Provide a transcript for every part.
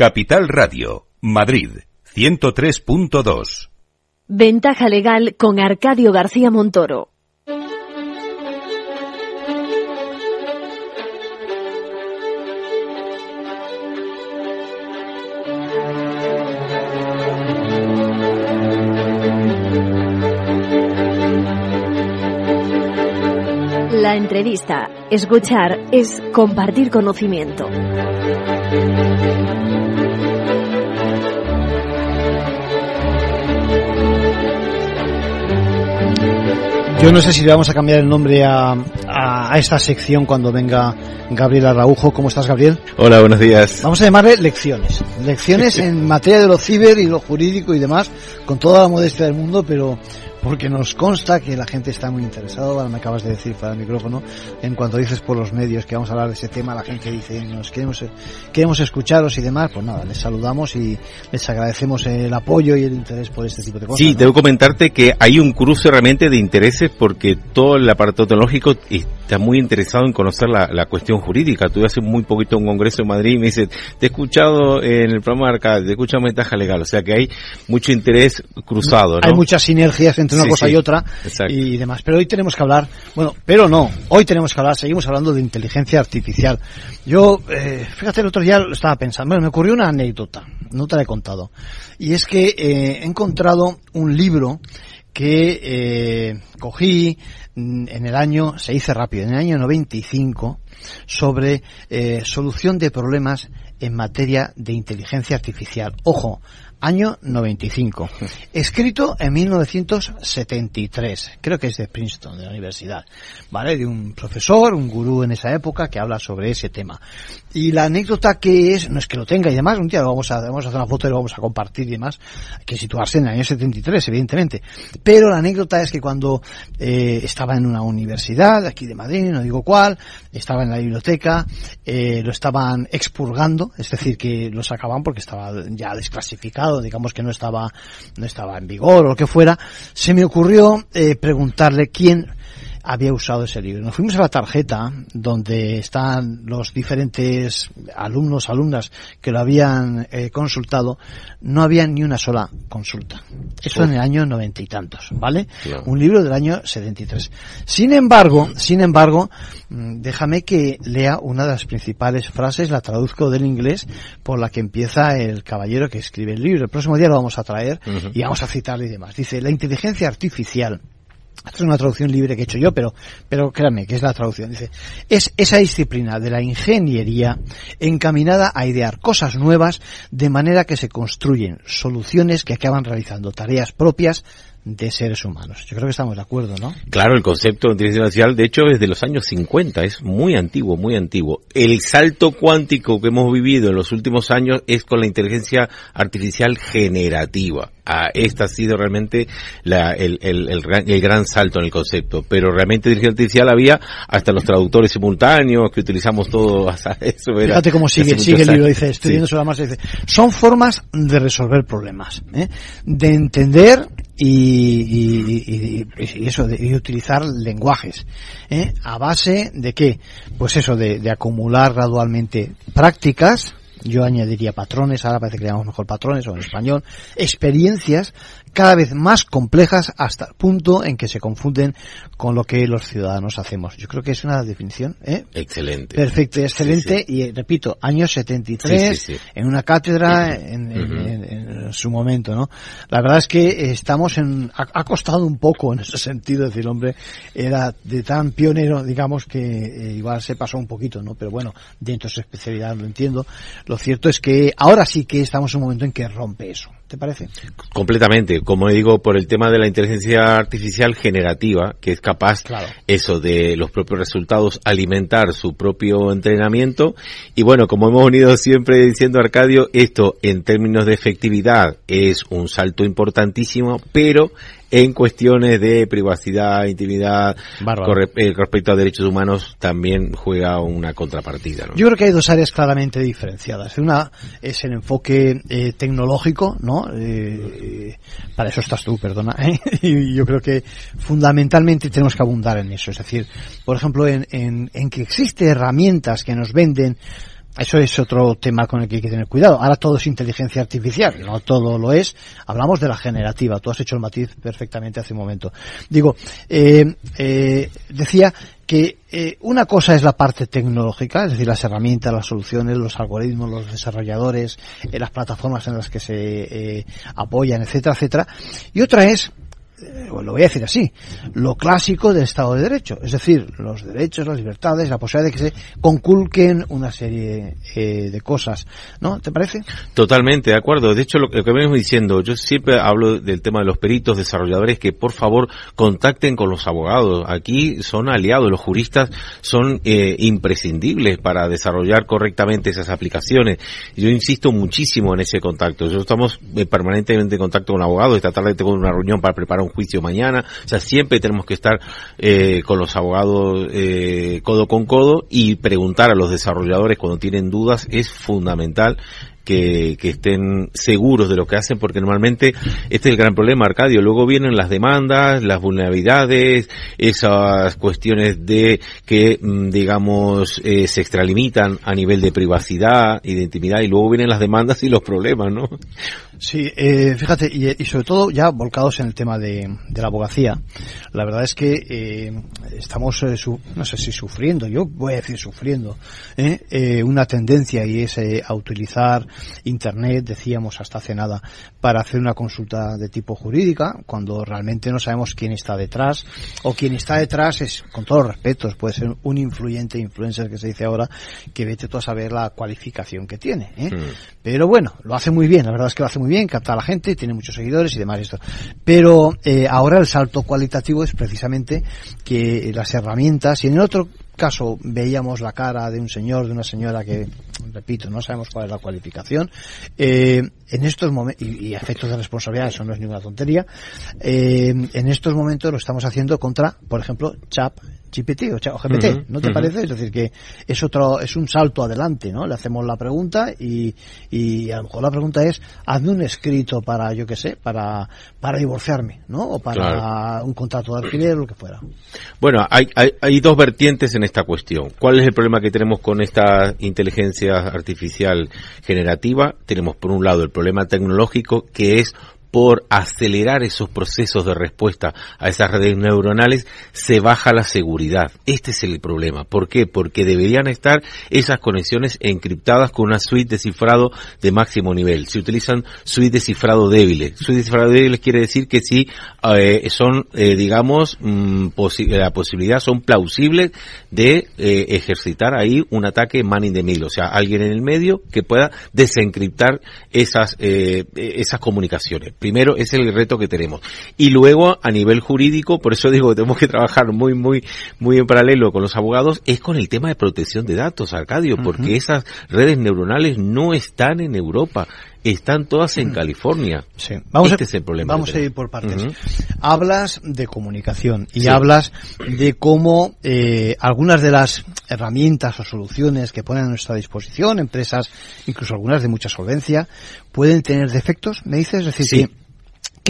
Capital Radio, Madrid, 103.2. Ventaja legal con Arcadio García Montoro. La entrevista, escuchar, es compartir conocimiento. Yo no sé si le vamos a cambiar el nombre a, a, esta sección cuando venga Gabriel Araujo. ¿Cómo estás, Gabriel? Hola, buenos días. Vamos a llamarle lecciones. Lecciones en materia de lo ciber y lo jurídico y demás, con toda la modestia del mundo, pero porque nos consta que la gente está muy interesada, ahora me acabas de decir para el micrófono, en cuanto dices por los medios que vamos a hablar de ese tema, la gente dice, nos queremos, queremos escucharos y demás, pues nada, les saludamos y les agradecemos el apoyo y el interés por este tipo de cosas. Sí, debo comentarte que hay un cruce realmente de intereses porque todo el aparato tecnológico está muy interesado en conocer la, la cuestión jurídica. Tuve hace muy poquito un congreso en Madrid y me dice, te he escuchado en el programa de Arcade, te he escuchado en Ventaja Legal, o sea que hay mucho interés cruzado, ¿no? Hay muchas sinergias entre una Sí, cosa sí. y otra Exacto. y demás. Pero hoy tenemos que hablar, bueno, pero no, hoy tenemos que hablar, seguimos hablando de inteligencia artificial. Yo, eh, fíjate, el otro día lo estaba pensando, bueno, me ocurrió una anécdota, no te la he contado. Y es que eh, he encontrado un libro que eh, cogí mm, en el año, se dice rápido, en el año 95, sobre eh, solución de problemas en materia de inteligencia artificial. Ojo, año 95. Escrito en 1973. Creo que es de Princeton, de la universidad. ¿Vale? De un profesor, un gurú en esa época que habla sobre ese tema. Y la anécdota que es, no es que lo tenga y demás, un día lo vamos a, vamos a hacer una foto y lo vamos a compartir y demás. Hay que situarse en el año 73, evidentemente. Pero la anécdota es que cuando eh, estaba en una universidad, aquí de Madrid, no digo cuál, estaba en la biblioteca, eh, lo estaban expurgando, es decir, que lo sacaban porque estaba ya desclasificado, digamos que no estaba, no estaba en vigor o lo que fuera, se me ocurrió eh, preguntarle quién había usado ese libro. Nos fuimos a la tarjeta donde están los diferentes alumnos, alumnas que lo habían eh, consultado. No había ni una sola consulta. Eso en el año noventa y tantos, ¿vale? Claro. Un libro del año 73. Sin embargo, sin embargo, mm, déjame que lea una de las principales frases, la traduzco del inglés, por la que empieza el caballero que escribe el libro. El próximo día lo vamos a traer y vamos a citarle y demás. Dice, la inteligencia artificial esta es una traducción libre que he hecho yo, pero, pero créanme que es la traducción. Dice, es esa disciplina de la ingeniería encaminada a idear cosas nuevas de manera que se construyen soluciones que acaban realizando tareas propias de seres humanos. Yo creo que estamos de acuerdo, ¿no? Claro, el concepto de inteligencia artificial, de hecho, es de los años 50, es muy antiguo, muy antiguo. El salto cuántico que hemos vivido en los últimos años es con la inteligencia artificial generativa. Ah, esta ha sido realmente la- el, el- el gran, el gran salto en el concepto. Pero realmente inteligencia artificial había hasta los traductores simultáneos que utilizamos todo hasta eso. era Fíjate cómo sigue, sigue el libro, dice, estoy Sí. viendo sobre la marcha, dice, son formas de resolver problemas, ¿eh? de entender y, y- y- y- y eso, de, y utilizar lenguajes, ¿eh? a base de qué? Pues eso, de, de acumular gradualmente prácticas, yo añadiría patrones, ahora parece que llamamos mejor patrones o en español, experiencias cada vez más complejas hasta el punto en que se confunden con lo que los ciudadanos hacemos. Yo creo que es una definición, ¿eh? Excelente. Perfecto, excelente. Sí, sí. Y eh, repito, año 73, Sí, en una cátedra en, en- Ujú. en- en su momento, ¿no? La verdad es que estamos en, ha, ha costado un poco en ese sentido, decir, hombre, era de tan pionero, digamos, que eh, igual se pasó un poquito, ¿no? Pero bueno, dentro de su especialidad lo entiendo. Lo cierto es que ahora sí que estamos en un momento en que rompe eso. ¿Te parece? Completamente, como digo, por el tema de la inteligencia artificial generativa, que es capaz Claro. eso de los propios resultados alimentar su propio entrenamiento. Y bueno, como hemos venido siempre diciendo Arcadio, esto en términos de efectividad es un salto importantísimo, pero en cuestiones de privacidad, intimidad, corre- eh, respecto a derechos humanos, también juega una contrapartida. ¿no? Yo creo que hay dos áreas claramente diferenciadas. Una es el enfoque eh, tecnológico, ¿no? Eh, para eso estás tú, perdona. ¿eh? Y yo creo que fundamentalmente tenemos que abundar en eso. Es decir, por ejemplo, en, en, en que existen herramientas que nos venden Eso es otro tema con el que hay que tener cuidado. Ahora todo es inteligencia artificial, no todo lo es. Hablamos de la generativa. Tú has hecho el matiz perfectamente hace un momento. Digo, eh, eh, decía que eh, una cosa es la parte tecnológica, es decir, las herramientas, las soluciones, los algoritmos, los desarrolladores, eh, las plataformas en las que se eh, apoyan, etcétera, etcétera. Y otra es lo voy a decir así, lo clásico del Estado de Derecho, es decir, los derechos, las libertades, la posibilidad de que se conculquen una serie eh, de cosas, ¿no? ¿Te parece? Totalmente, de acuerdo. De hecho, lo, lo que venimos diciendo, yo siempre hablo del tema de los peritos, desarrolladores, que por favor contacten con los abogados. Aquí son aliados, los juristas son eh, imprescindibles para desarrollar correctamente esas aplicaciones. Yo insisto muchísimo en ese contacto. Yo estamos eh, permanentemente en contacto con abogados. Esta tarde tengo una reunión para preparar un juicio mañana. O sea, siempre tenemos que estar eh, con los abogados eh, codo con codo y preguntar a los desarrolladores cuando tienen dudas es fundamental. Que, estén seguros de lo que hacen, porque normalmente este es el gran problema, Arcadio. Luego vienen las demandas, las vulnerabilidades, esas cuestiones de que, mm, digamos, eh, se extralimitan a nivel de privacidad y de intimidad, y luego vienen las demandas y los problemas, ¿no? Sí, eh, fíjate, y, y, sobre todo ya volcados en el tema de, de la abogacía, la verdad es que eh, estamos, eh, su, no sé si sufriendo, yo voy a decir sufriendo, eh, una tendencia y es a utilizar Internet, decíamos hasta hace nada, para hacer una consulta de tipo jurídica, cuando realmente no sabemos quién está detrás, o quien está detrás es, con todos los respetos, puede ser un influyente influencer que se dice ahora, que vete tú a saber la cualificación que tiene. ¿eh? Mm. Pero bueno, lo hace muy bien, la verdad es que lo hace muy bien, capta a la gente, tiene muchos seguidores y demás esto. Pero eh, ahora el salto cualitativo es precisamente que las herramientas, y en el otro caso veíamos la cara de un señor, de una señora que, repito, no sabemos cuál es la cualificación, eh, en estos momentos, y, y, efectos de responsabilidad, eso no es ninguna tontería, eh, en estos momentos lo estamos haciendo contra, por ejemplo, Chap, GPT o, o GPT, uh -huh, ¿no te uh -huh. parece? Es decir, que es otro, es un salto adelante, ¿no? Le hacemos la pregunta y, y a lo mejor la pregunta es, hazme un escrito para, yo qué sé, para, para divorciarme, ¿no? O para claro. un contrato de alquiler o lo que fuera. Bueno, hay, hay, hay dos vertientes en esta cuestión. ¿Cuál es el problema que tenemos con esta inteligencia artificial generativa? Tenemos por un lado el problema tecnológico que es por acelerar esos procesos de respuesta a esas redes neuronales, se baja la seguridad. Este es el problema. ¿Por qué? Porque deberían estar esas conexiones encriptadas con una suite de cifrado de máximo nivel. Se utilizan suite de cifrado débiles. Suite de cifrado débiles quiere decir que sí eh, son, eh, digamos, mmm, posi la posibilidad, son plausibles de eh, ejercitar ahí un ataque man in the middle. O sea, alguien en el medio que pueda desencriptar esas, esas comunicaciones primero es el reto que tenemos. Y luego, a nivel jurídico, por eso digo que tenemos que trabajar muy, muy, muy en paralelo con los abogados, es con el tema de protección de datos, Arcadio, uh -huh. porque esas redes neuronales no están en Europa están todas en California. Sí. Vamos este a, es el problema. Vamos a ir por partes. Uh -huh. Hablas de comunicación y sí. hablas de cómo eh, algunas de las herramientas o soluciones que ponen a nuestra disposición, empresas, incluso algunas de mucha solvencia, pueden tener defectos, me dices, es decir, sí. que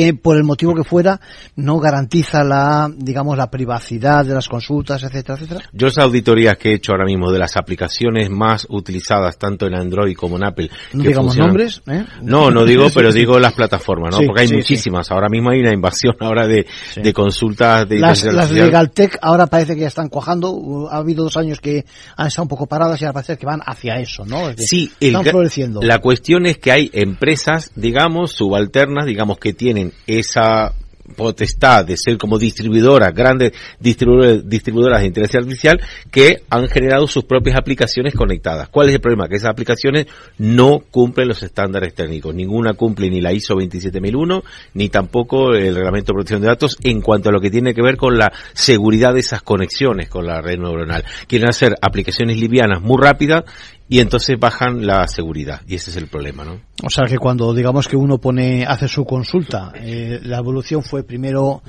que por el motivo que fuera no garantiza la digamos la privacidad de las consultas etcétera etcétera. Yo esa auditoría que he hecho ahora mismo de las aplicaciones más utilizadas tanto en Android como en Apple no digamos funcionan... nombres ¿eh? no no digo pero digo las plataformas no sí, porque hay sí, muchísimas. Sí. ahora mismo hay una invasión ahora de, de consultas de las, las LegalTech ahora parece que ya están cuajando. Ha habido dos años que han estado un poco paradas y ahora parece que van hacia eso no sí están floreciendo. la cuestión es que hay empresas digamos subalternas digamos que tienen esa potestad de ser como distribuidoras, grandes distribuidoras, distribuidoras de inteligencia artificial que han generado sus propias aplicaciones conectadas. ¿Cuál es el problema? Que esas aplicaciones no cumplen los estándares técnicos. Ninguna cumple ni la ISO 27001 ni tampoco el reglamento de protección de datos en cuanto a lo que tiene que ver con la seguridad de esas conexiones con la red neuronal. Quieren hacer aplicaciones livianas muy rápidas y entonces bajan la seguridad y ese es el problema, ¿no? O sea que cuando digamos que uno pone hace su consulta, eh, la evolución fue primero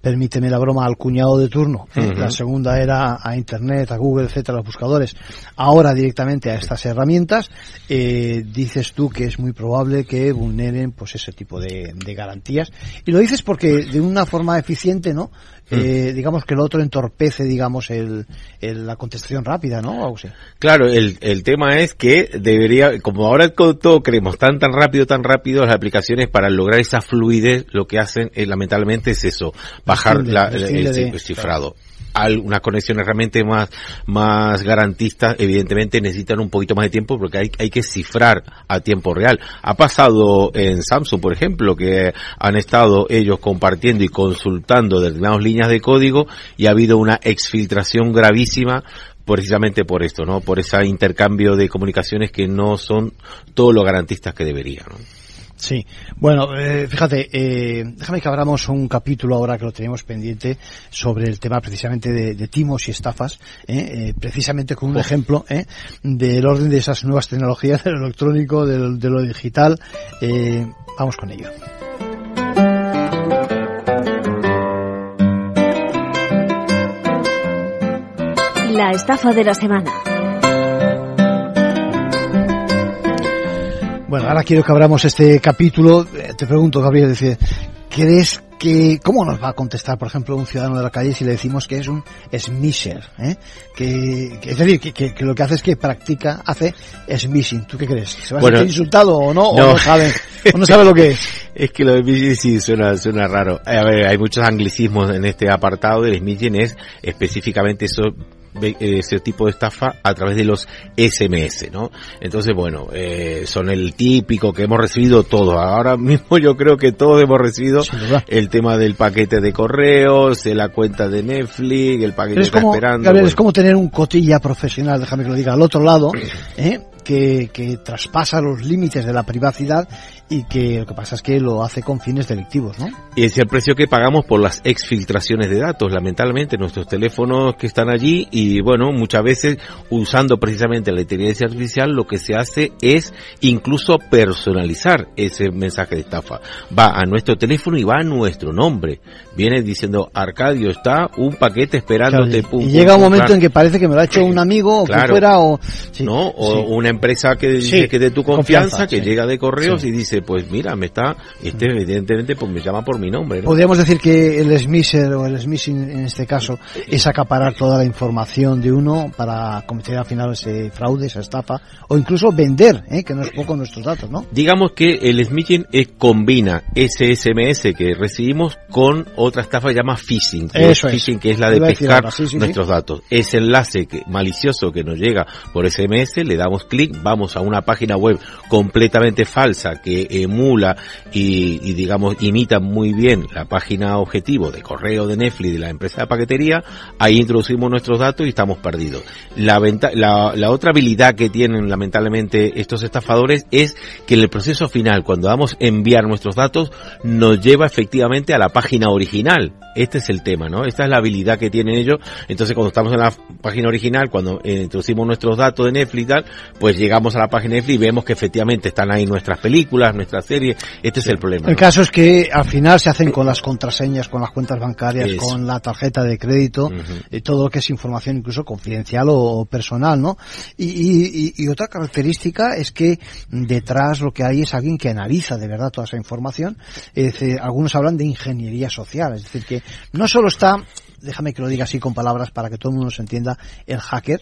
permíteme la broma, al cuñado de turno. ¿eh? La segunda era a Internet, a Google, etcétera, a los buscadores. Ahora directamente a estas herramientas, eh, dices tú que es muy probable que vulneren pues ese tipo de, de garantías. Y lo dices porque de una forma eficiente, ¿no? Eh, digamos que el otro entorpece, digamos, el, el- la contestación rápida, ¿no? Algo así. Claro, el, el tema es que debería, como ahora todo queremos tan tan rápido, tan rápido, las aplicaciones para lograr esa fluidez lo que hacen eh, lamentablemente es eso, bajar la- el, de- cifrado. Al- unas conexiones realmente más, más garantistas, evidentemente necesitan un poquito más de tiempo porque hay, hay que cifrar a tiempo real. Ha pasado en Samsung, por ejemplo, que han estado ellos compartiendo y consultando determinadas líneas de código y ha habido una exfiltración gravísima precisamente por esto, ¿no? Por ese intercambio de comunicaciones que no son todo lo garantistas que deberían, ¿no? Sí, bueno, eh, fíjate, eh, déjame que abramos un capítulo ahora que lo tenemos pendiente sobre el tema precisamente de, de timos y estafas, eh, eh, precisamente con un ejemplo eh, del orden de esas nuevas tecnologías, del electrónico, del- de lo digital. Eh, vamos con ello. La estafa de la semana. Bueno, ahora quiero que abramos este capítulo. Eh, Te pregunto, Gabriel, dice, ¿crees que, cómo nos va a contestar, por ejemplo, un ciudadano de la calle si le decimos que es un smisher? ¿eh? Que, que- es decir, que, que- que lo que hace es que practica, hace smishing. ¿Tú qué crees? ¿Se va a sentir insultado o no? ¿O no. sabe, o no sabe lo que es? Es que lo de Smithing sí suena, suena raro. A ver, hay muchos anglicismos en este apartado del Smithing es específicamente eso ese tipo de estafa a través de los SMS, ¿no? Entonces, bueno, eh, son el típico que hemos recibido todos. Ahora mismo yo creo que todos hemos recibido el tema del paquete de correos, de la cuenta de Netflix, el paquete Pero es está como, esperando. Gabriel, es como tener un cotilla profesional, déjame que lo diga, al otro lado, ¿eh? Que, que traspasa los límites de la privacidad y que lo que pasa es que lo hace con fines delictivos, ¿no? Y es el precio que pagamos por las exfiltraciones de datos, lamentablemente, nuestros teléfonos que están allí y bueno, muchas veces usando precisamente la inteligencia artificial lo que se hace es incluso personalizar ese mensaje de estafa. Va a nuestro teléfono y va a nuestro nombre. Viene diciendo, Arcadio, está un paquete esperándote. Claro, y- pum, y pum, llega un momento en que parece que me lo ha hecho un amigo o que fuera o... sí, ¿no? O sí. una empresa que dice Sí, que de tu confianza, confianza, que sí. llega de correos Sí. y dice, pues mira, me está, este evidentemente pues me llama por mi nombre, ¿no? Podríamos decir que el smisher o el smishing en este caso es acaparar toda la información de uno para cometer al final ese fraude, esa estafa o incluso vender, ¿eh? que no es poco nuestros datos, ¿no? Digamos que el smishing es, combina ese SMS que recibimos con otra estafa que llama phishing. que Eso es. phishing que es la de pescar ahora, nuestros datos. Ese enlace que, malicioso que nos llega por SMS, le damos clic, vamos a una página web completamente falsa que emula y, y, digamos imita muy bien la página objetivo de correo de Netflix de la empresa de paquetería, ahí introducimos nuestros datos y estamos perdidos. La, venta- la, la otra habilidad que tienen lamentablemente estos estafadores es que en el proceso final, cuando damos enviar nuestros datos, nos lleva efectivamente a la página original. Este es el tema, ¿no? Esta es la habilidad que tienen ellos. Entonces, cuando estamos en la página original, cuando eh, introducimos nuestros datos de Netflix tal, pues llegamos a la página de Netflix y vemos que efectivamente están ahí nuestras películas, nuestras series. Este es el problema. El ¿no? caso es que al final se hacen con las contraseñas, con las cuentas bancarias, Eso. con la tarjeta de crédito, y todo lo que es información incluso confidencial o, personal, ¿no? Y, y- y- y otra característica es que detrás lo que hay es alguien que analiza de verdad toda esa información. Es decir, algunos hablan de ingeniería social, es decir, que no solo está, déjame que lo diga así con palabras para que todo el mundo se entienda, el hacker,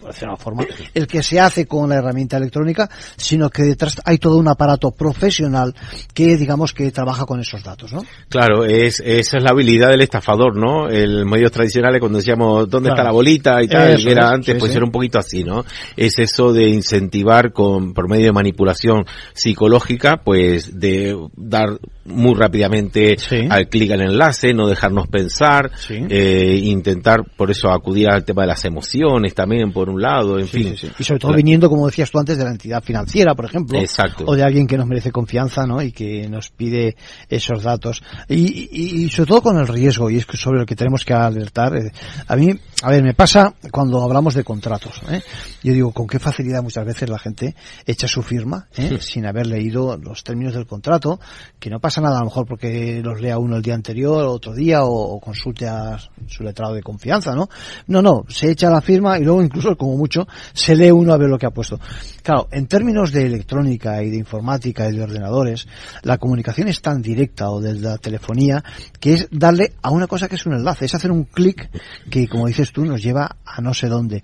por decirlo de una forma, el que se hace con la herramienta electrónica, sino que detrás hay todo un aparato profesional que digamos que trabaja con esos datos, ¿no? Claro, es, esa es la habilidad del estafador, ¿no? El medios tradicionales cuando decíamos dónde Claro. está la bolita y tal, Eso que era es, antes, sí, pues sí. era un poquito así, ¿no? Es eso de incentivar con, por medio de manipulación psicológica, pues de dar muy rápidamente Sí. al clic al enlace, no dejarnos pensar, Sí. eh, intentar por eso acudir al tema de las emociones también, por un lado, en fin. Y sobre todo La- viniendo, como decías tú antes, de la entidad financiera, por ejemplo. Exacto. O de alguien que nos merece confianza, ¿no? Y que nos pide esos datos. Y, y- y sobre todo con el riesgo, y es que sobre lo que tenemos que alertar. eh, A mí, a ver, me pasa cuando hablamos de contratos, ¿eh? Yo digo, con qué facilidad muchas veces la gente echa su firma, ¿eh? Sin haber leído los términos del contrato, que no pasa pasa nada a lo mejor porque los lea uno el día anterior, otro día, o, o consulte a su letrado de confianza, ¿no? No, no, se echa la firma y luego incluso, como mucho, se lee uno a ver lo que ha puesto. Claro, en términos de electrónica y de informática y de ordenadores, la comunicación es tan directa o de la telefonía que es darle a una cosa que es un enlace, es hacer un clic que, como dices tú, nos lleva a no sé dónde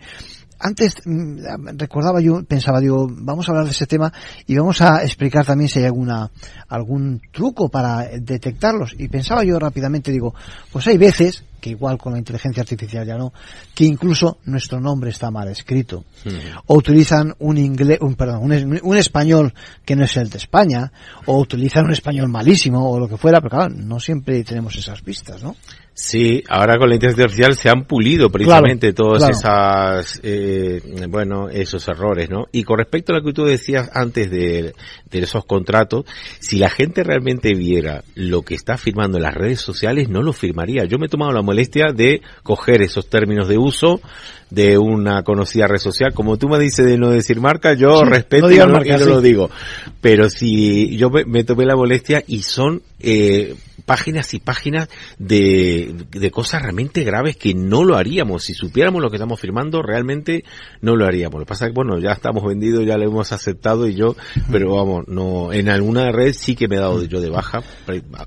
antes mm, recordaba yo, pensaba, digo, vamos a hablar de ese tema y vamos a explicar también si hay alguna, algún truco para detectarlos. Y pensaba yo rápidamente, digo, pues hay veces, que igual con la inteligencia artificial ya no, que incluso nuestro nombre está mal escrito. O utilizan un inglés, un, perdón, un, un español que no es el de España, o utilizan un español malísimo, o lo que fuera, pero claro, no siempre tenemos esas pistas, ¿no? Sí, ahora con la inteligencia artificial se han pulido precisamente todos claro. esas, eh, bueno, esos errores, ¿no? Y con respecto a lo que tú decías antes de, de esos contratos, si la gente realmente viera lo que está firmando en las redes sociales, no lo firmaría. Yo me he tomado la molestia de coger esos términos de uso de una conocida red social. Como tú me dices de no decir marca, yo Sí, respeto no y no, marca, y no sí. lo digo. Pero si yo me, me tomé la molestia y son eh, páginas y páginas de, de cosas realmente graves que no lo haríamos. Si supiéramos lo que estamos firmando, realmente no lo haríamos. Lo que pasa es que, bueno, ya estamos vendidos, ya lo hemos aceptado y yo, pero vamos, no, en alguna red sí que me he dado yo de baja,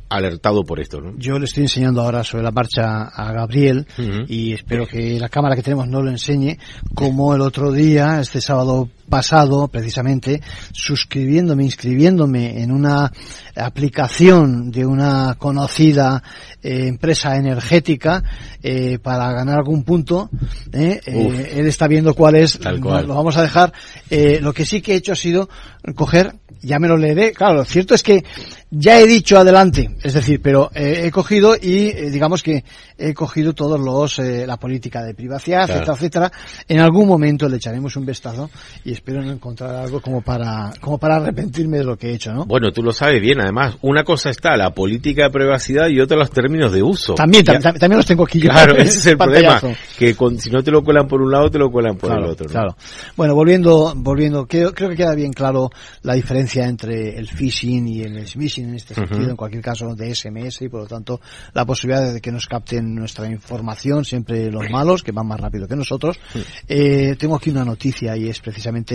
alertado por esto, ¿no? Yo le estoy enseñando ahora sobre la marcha a Gabriel y espero que la cámara que tenemos no lo enseñe, como el otro día, este sábado pasado, precisamente, suscribiéndome, inscribiéndome en una aplicación de una conocida eh, empresa energética eh, para ganar algún punto. eh, eh, él está viendo cuál es, Tal cual. lo vamos a dejar. Eh, lo que sí que he hecho ha sido coger, ya me lo leeré, claro, lo cierto es que ya he dicho adelante, es decir, pero he cogido y digamos que he cogido todos los, eh, la política de privacidad, Claro. etcétera, etcétera. En algún momento le echaremos un vistazo y espero no encontrar algo como para, como para arrepentirme de lo que he hecho, ¿no? Bueno, tú lo sabes bien, además, una cosa está la política de privacidad y otra los términos de uso. También, Ya- tam- tam- también los tengo aquí. yo. Claro, ese es el problema, que con- si no te lo cuelan por un lado, te lo cuelan por claro, el otro. ¿no? Claro. Bueno, volviendo, volviendo, creo, creo que queda bien claro la diferencia entre el phishing y el smishing en este sentido, en cualquier caso de SMS y por lo tanto la posibilidad de que nos capten nuestra información, siempre los malos, que van más rápido que nosotros. Eh, tengo aquí una noticia y es precisamente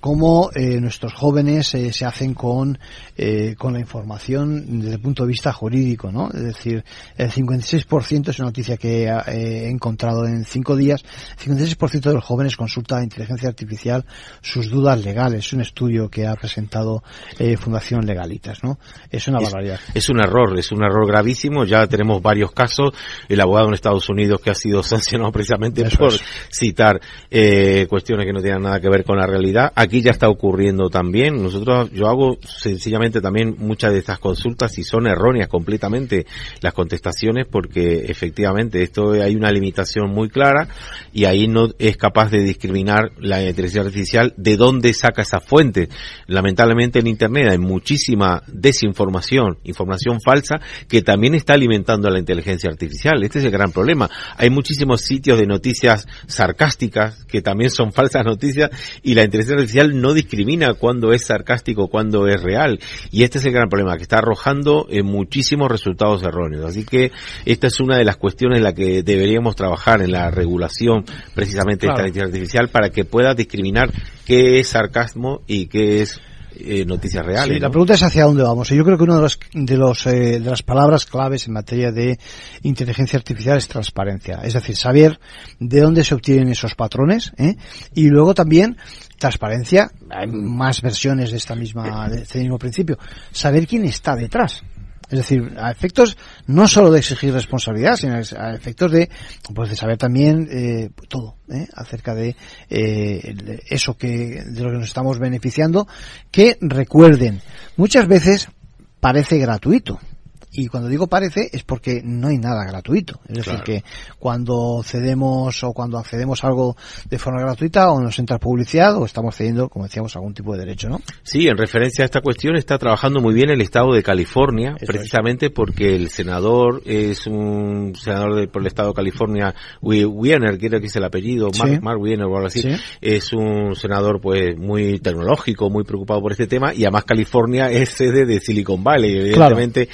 cómo eh, nuestros jóvenes eh, se hacen con, eh, con la información desde el punto de vista jurídico, ¿no? Es decir, el 56% es una noticia que he encontrado en cinco días, 56% de los jóvenes consulta a inteligencia artificial sus dudas legales. Es un estudio que ha presentado Fundación Legalitas, ¿no? Es una Es- barbaridad. Es un error, es un error gravísimo. Ya tenemos varios casos. El abogado en Estados Unidos que ha sido sancionado precisamente Eso por es. citar cuestiones que no tienen nada que ver con la Aquí ya está ocurriendo también. Nosotros, yo hago sencillamente también muchas de estas consultas y son erróneas completamente las contestaciones porque efectivamente esto hay una limitación muy clara y ahí no es capaz de discriminar la inteligencia artificial de dónde saca esa fuente. Lamentablemente en Internet hay muchísima desinformación, información falsa que también está alimentando a la inteligencia artificial. Este es el gran problema. Hay muchísimos sitios de noticias sarcásticas que también son falsas noticias y la inteligencia artificial no discrimina cuándo es sarcástico, cuándo es real. Y este es el gran problema, que está arrojando eh, muchísimos resultados erróneos. Así que esta es una de las cuestiones en la que deberíamos trabajar en la regulación precisamente de esta inteligencia artificial para que pueda discriminar qué es sarcasmo y qué es eh, noticias reales. Sí, la pregunta es hacia dónde vamos. Y yo creo que una de, los, de, los, eh, de las palabras claves en materia de inteligencia artificial es transparencia. Es decir, saber de dónde se obtienen esos patrones ¿eh? y luego también transparencia. Hay más versiones de esta misma de este mismo principio. Saber quién está detrás. Es decir, a efectos no solo de exigir responsabilidad, sino a efectos de, pues de saber también eh, todo ¿eh? acerca de eh, de eso que de lo que nos estamos beneficiando. Que recuerden, muchas veces parece gratuito. Y cuando digo parece es porque no hay nada gratuito. Es decir, que cuando cedemos o cuando accedemos a algo de forma gratuita o nos entra publicidad o estamos cediendo, como decíamos, algún tipo de derecho, ¿no? Sí, en referencia a esta cuestión está trabajando muy bien el Estado de California, precisamente porque el senador es un senador de, por el Estado de California, Wiener, creo que es el apellido, Mark, Wiener o algo así, es un senador pues muy tecnológico, muy preocupado por este tema y además California es sede de Silicon Valley, evidentemente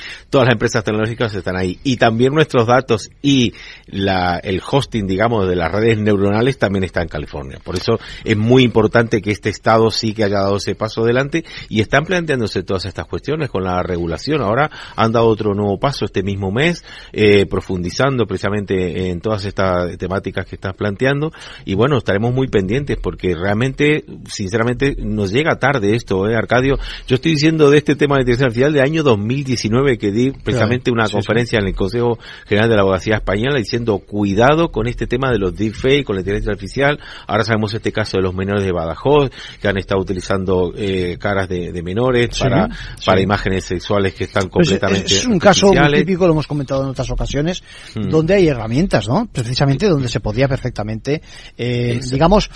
las empresas tecnológicas están ahí y también nuestros datos y la, el hosting, digamos, de las redes neuronales también está en California. Por eso es muy importante que este Estado sí que haya dado ese paso adelante y están planteándose todas estas cuestiones con la regulación. Ahora han dado otro nuevo paso este mismo mes, eh, profundizando precisamente en todas estas temáticas que estás planteando y bueno, estaremos muy pendientes porque realmente, sinceramente, nos llega tarde esto, ¿eh, Arcadio? Yo estoy diciendo de este tema de inteligencia artificial de año 2019 que di precisamente una conferencia en el Consejo General de la Abogacía Española diciendo cuidado con este tema de los deepfakes, con la inteligencia artificial. Ahora sabemos este caso de los menores de Badajoz que han estado utilizando eh, caras de, menores para, para imágenes sexuales que están pues, completamente. es un caso muy típico, lo hemos comentado en otras ocasiones, mm. donde hay herramientas, ¿no? Precisamente donde se podía perfectamente, eh, digamos,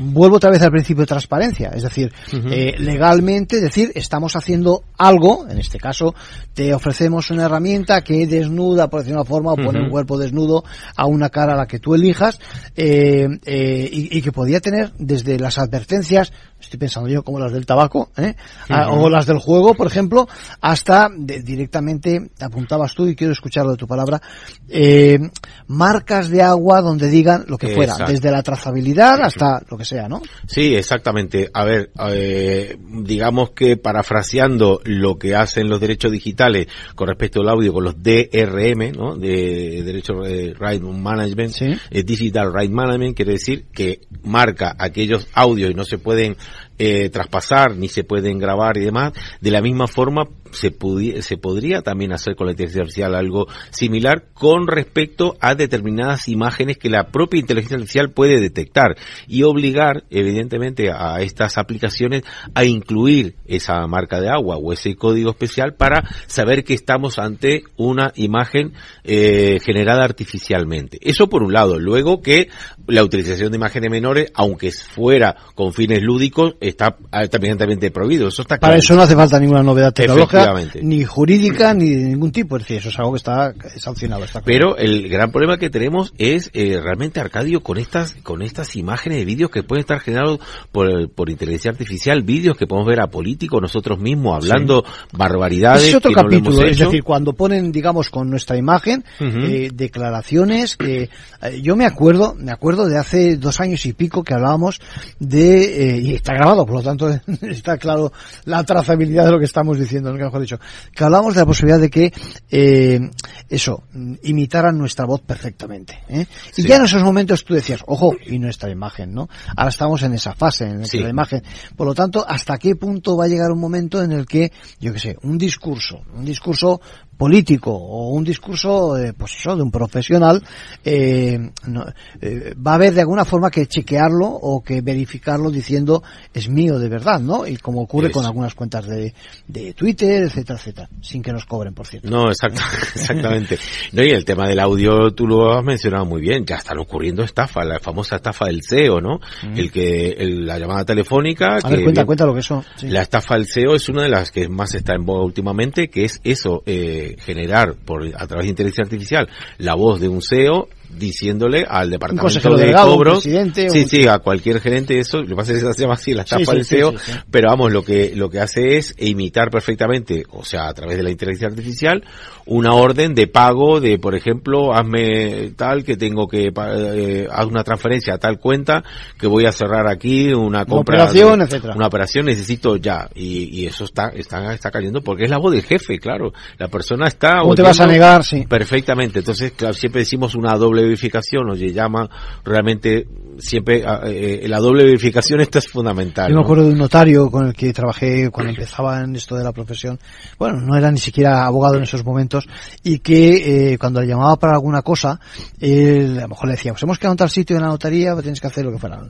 vuelvo otra vez al principio de transparencia, es decir, eh, legalmente decir, estamos haciendo algo, en este caso, te ofrecemos una herramienta que desnuda, por decir una forma, o pone un cuerpo desnudo a una cara a la que tú elijas, eh, eh, y, y, que podía tener desde las advertencias estoy pensando yo como las del tabaco, ¿eh? Ah, o las del juego, por ejemplo, hasta directamente, apuntabas tú y quiero escucharlo de tu palabra, eh, marcas de agua donde digan lo que fuera, desde la trazabilidad hasta lo que sea, ¿no? Sí, exactamente. A ver, digamos que parafraseando lo que hacen los derechos digitales con respecto al audio con los DRM, ¿no? De Derecho Right Management, eh, Digital Right Management, quiere decir que marca aquellos audios y no se pueden eh, traspasar ni se pueden grabar y demás. De la misma forma se, se podría también hacer con la inteligencia artificial algo similar con respecto a determinadas imágenes que la propia inteligencia artificial puede detectar y obligar evidentemente a estas aplicaciones a incluir esa marca de agua o ese código especial para saber que estamos ante una imagen eh, generada artificialmente. Eso por un lado. Luego que la utilización de imágenes menores, aunque fuera con fines lúdicos, está evidentemente prohibido. Eso está Para eso no hace falta ninguna novedad tecnológica, ni jurídica, ni de ningún tipo. Es decir, eso es algo que está sancionado. Pero el gran problema que tenemos es eh, realmente, Arcadio, con estas con estas imágenes de vídeos que pueden estar generados por, por inteligencia artificial, vídeos que podemos ver a políticos nosotros mismos hablando barbaridades. Es otro capítulo, es decir, cuando ponen, digamos, con nuestra imagen, eh, declaraciones que eh, yo me acuerdo, me acuerdo de hace dos años y pico que hablábamos de, y está grabado por lo tanto está claro la trazabilidad de lo que estamos diciendo, que mejor dicho, que hablamos de la posibilidad de que eh, eso, imitaran nuestra voz perfectamente. ¿eh? Y ya en esos momentos tú decías, ojo, y nuestra imagen, ¿no? Ahora estamos en esa fase, en la imagen. Por lo tanto, ¿hasta qué punto va a llegar un momento en el que, yo qué sé, un discurso, un discurso político o un discurso eh, pues eso de un profesional eh, eh, va a haber de alguna forma que chequearlo o que verificarlo diciendo es mío de verdad no y como ocurre con algunas cuentas de, de Twitter etcétera etcétera sin que nos cobren por cierto. No exactamente. No y el tema del audio tú lo has mencionado muy bien ya están ocurriendo estafa la famosa estafa del SEO no mm. el que la llamada telefónica a ver, cuenta cuenta lo que eso la estafa del SEO es una de las que más está en boga últimamente que es eso eh, generar por a través de inteligencia artificial la voz de un CEO diciéndole al departamento de cobros, sí, sí, a cualquier gerente eso, lo que pasa es que se llama así la estafa del SEO, pero vamos, lo que lo que hace es imitar perfectamente, o sea, a través de la inteligencia artificial, una orden de pago de, por ejemplo, hazme tal que tengo que eh, haz una transferencia a tal cuenta que voy a cerrar aquí una compra, una operación, etcétera. Una operación necesito ya y, y eso está está está cayendo porque es la voz del jefe, claro, la persona está. ¿Cómo te vas a negar? Sí. Perfectamente, entonces claro, siempre decimos una doble verificación, oye, llama realmente siempre eh, la doble verificación esta es fundamental. Yo me acuerdo de un notario con el que trabajé cuando empezaba en esto de la profesión. Bueno, no era ni siquiera abogado en esos momentos y que eh, cuando le llamaba para alguna cosa, él, a lo mejor le decía, pues hemos quedado en tal sitio en la notaría, pues tienes que hacer lo que fuera.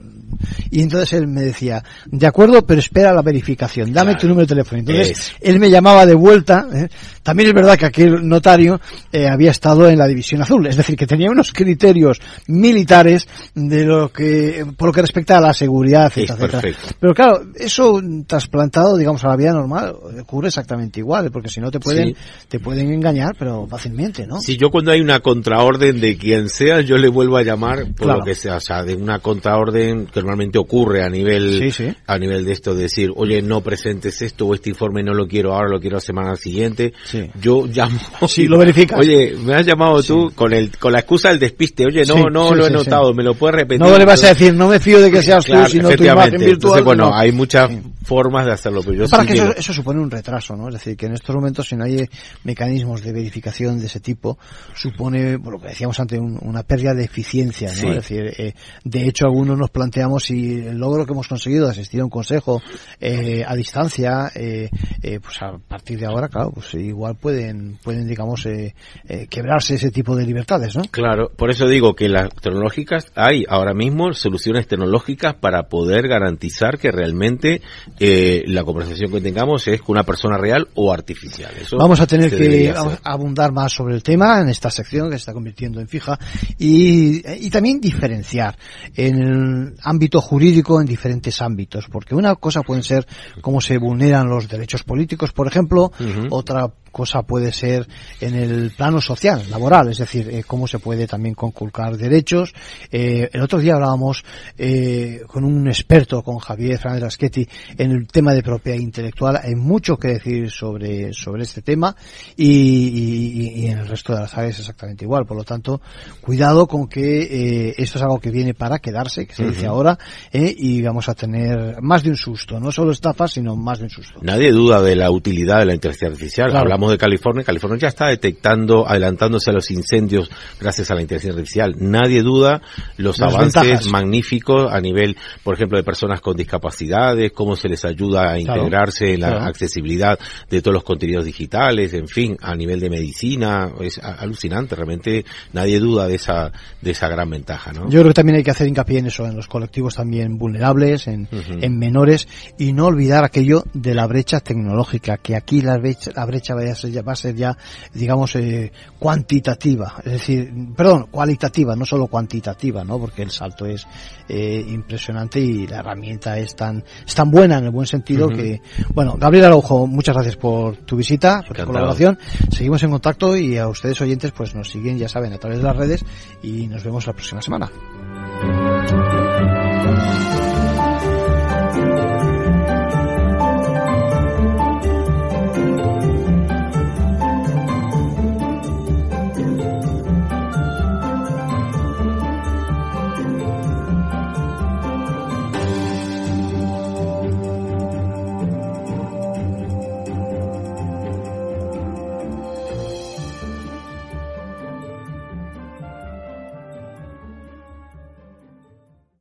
Y entonces él me decía, de acuerdo, pero espera la verificación, dame tu número de teléfono. Entonces él me llamaba de vuelta. ¿eh? También es verdad que aquel notario eh, había estado en la División Azul, es decir, que tenía unos criterios militares de lo que, por lo que respecta a la seguridad, etcétera, Pero claro, eso trasplantado, digamos, a la vida normal ocurre exactamente igual, porque si no te pueden, te pueden engañar, pero fácilmente, ¿no? Si yo cuando hay una contraorden de quien sea, yo le vuelvo a llamar por lo que sea, o sea, de una contraorden que normalmente ocurre a nivel, a nivel de esto, de decir, oye, no presentes esto o este informe no lo quiero ahora, lo quiero la semana siguiente. Yo llamo. Sí, lo verificas. Oye, me has llamado tú con el, con la excusa del despiste, oye, no, no lo he notado, me lo puedes repetir. No vas a decir, no me fío de que seas tú, sino tu imagen virtual. Entonces, bueno, hay muchas formas de hacerlo, pero yo Para que eso, supone un retraso, ¿no? Es decir, que en estos momentos, si no hay mecanismos de verificación de ese tipo, supone, por lo que decíamos antes, una pérdida de eficiencia, ¿no? Es decir, eh, de hecho, algunos nos planteamos si el logro que hemos conseguido de asistir a un consejo eh, a distancia, eh, eh, pues a partir de ahora, claro, pues igual pueden, pueden digamos, eh, eh, quebrarse ese tipo de libertades, ¿no? Claro, por eso digo que las tecnológicas, hay ahora mismo soluciones tecnológicas para poder garantizar que realmente eh, la conversación que tengamos es con una persona real o artificial. Eso vamos a tener que abundar más sobre el tema en esta sección que se está convirtiendo en fija y, y también diferenciar en el ámbito jurídico en diferentes ámbitos, porque una cosa pueden ser cómo se vulneran los derechos políticos, por ejemplo, otra cosa puede ser en el plano social, laboral, es decir, eh, cómo se puede también conculcar derechos. Eh, el otro día hablábamos eh, con un experto, con Javier Fernández en el tema de propiedad intelectual. Hay mucho que decir sobre, sobre este tema y, y, y en el resto de las áreas exactamente igual. Por lo tanto, cuidado con que eh, esto es algo que viene para quedarse, que se dice ahora, y vamos a tener más de un susto, no solo estafas, sino más de un susto. Nadie duda de la utilidad de la inteligencia artificial. Hablamos de California, California ya está detectando, adelantándose a los incendios gracias a la inteligencia artificial. Nadie duda los, avances magníficos a nivel, por ejemplo, de personas con discapacidades, cómo se les ayuda a integrarse en la accesibilidad de todos los contenidos digitales, en fin, a nivel de medicina, es alucinante, realmente nadie duda de esa, de esa gran ventaja, ¿no? Yo creo que también hay que hacer hincapié en eso, en los colectivos también vulnerables, en, en menores, y no olvidar aquello de la brecha tecnológica, que aquí la brecha, la brecha vaya va a ser ya, digamos, eh, cuantitativa, es decir, perdón, cualitativa, no solo cuantitativa, ¿no? Porque el salto es eh, impresionante y la herramienta es tan, es tan buena en el buen sentido que, bueno, Gabriel Araujo, muchas gracias por tu visita, por tu colaboración. Seguimos en contacto y a ustedes oyentes, pues nos siguen, ya saben, a través de las redes y nos vemos la próxima semana.